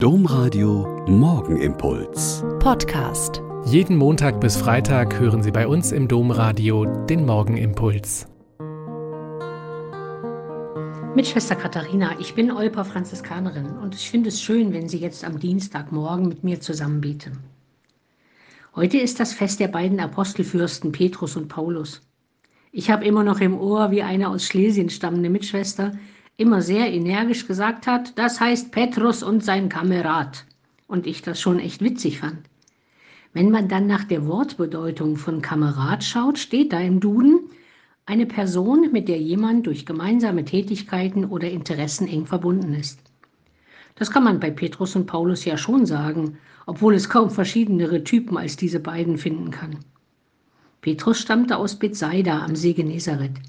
Domradio Morgenimpuls. Podcast. Jeden Montag bis Freitag hören Sie bei uns im Domradio den Morgenimpuls. Mit Schwester Katharina, ich bin Olper Franziskanerin und ich finde es schön, wenn Sie jetzt am Dienstagmorgen mit mir zusammen beten. Heute ist das Fest der beiden Apostelfürsten Petrus und Paulus. Ich habe immer noch im Ohr, wie eine aus Schlesien stammende Mitschwester immer sehr energisch gesagt hat, das heißt Petrus und sein Kamerad. Und ich das schon echt witzig fand. Wenn man dann nach der Wortbedeutung von Kamerad schaut, steht da im Duden eine Person, mit der jemand durch gemeinsame Tätigkeiten oder Interessen eng verbunden ist. Das kann man bei Petrus und Paulus ja schon sagen, obwohl es kaum verschiedenere Typen als diese beiden finden kann. Petrus stammte aus Bethsaida am See Genezareth.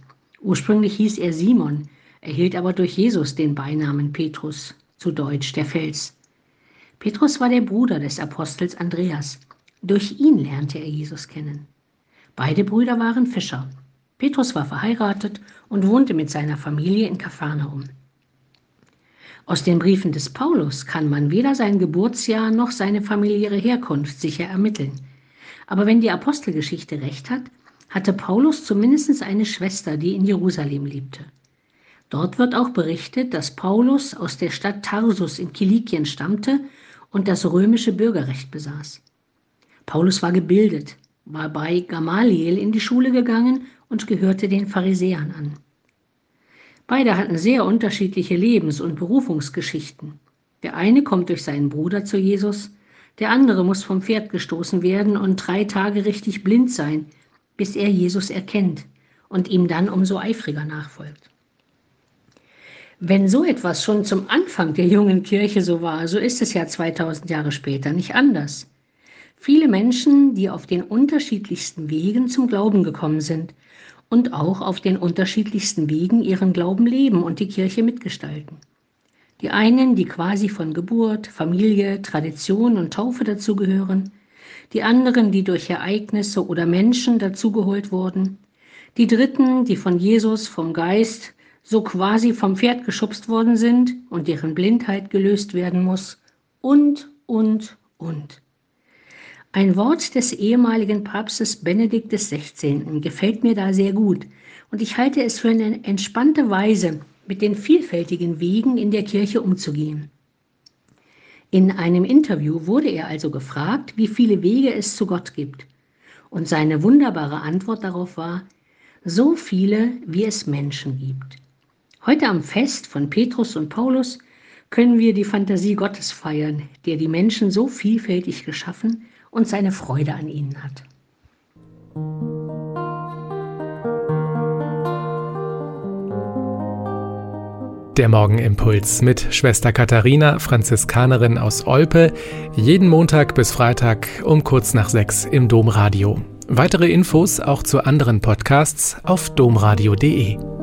Ursprünglich hieß er Simon, erhielt aber durch Jesus den Beinamen Petrus, zu Deutsch der Fels. Petrus war der Bruder des Apostels Andreas. Durch ihn lernte er Jesus kennen. Beide Brüder waren Fischer. Petrus war verheiratet und wohnte mit seiner Familie in Kapharnaum. Aus den Briefen des Paulus kann man weder sein Geburtsjahr noch seine familiäre Herkunft sicher ermitteln. Aber wenn die Apostelgeschichte recht hat, hatte Paulus zumindest eine Schwester, die in Jerusalem lebte. Dort wird auch berichtet, dass Paulus aus der Stadt Tarsus in Kilikien stammte und das römische Bürgerrecht besaß. Paulus war gebildet, war bei Gamaliel in die Schule gegangen und gehörte den Pharisäern an. Beide hatten sehr unterschiedliche Lebens- und Berufungsgeschichten. Der eine kommt durch seinen Bruder zu Jesus, der andere muss vom Pferd gestoßen werden und drei Tage richtig blind sein, bis er Jesus erkennt und ihm dann umso eifriger nachfolgt. Wenn so etwas schon zum Anfang der jungen Kirche so war, so ist es ja 2000 Jahre später nicht anders. Viele Menschen, die auf den unterschiedlichsten Wegen zum Glauben gekommen sind und auch auf den unterschiedlichsten Wegen ihren Glauben leben und die Kirche mitgestalten. Die einen, die quasi von Geburt, Familie, Tradition und Taufe dazugehören, die anderen, die durch Ereignisse oder Menschen dazugeholt wurden, die Dritten, die von Jesus, vom Geist, so quasi vom Pferd geschubst worden sind und deren Blindheit gelöst werden muss und, und, und. Ein Wort des ehemaligen Papstes Benedikt XVI. gefällt mir da sehr gut und ich halte es für eine entspannte Weise, mit den vielfältigen Wegen in der Kirche umzugehen. In einem Interview wurde er also gefragt, wie viele Wege es zu Gott gibt. Und seine wunderbare Antwort darauf war, so viele, wie es Menschen gibt. Heute am Fest von Petrus und Paulus können wir die Fantasie Gottes feiern, der die Menschen so vielfältig geschaffen und seine Freude an ihnen hat. Der Morgenimpuls mit Schwester Katharina, Franziskanerin aus Olpe, jeden Montag bis Freitag um kurz nach sechs im Domradio. Weitere Infos auch zu anderen Podcasts auf domradio.de.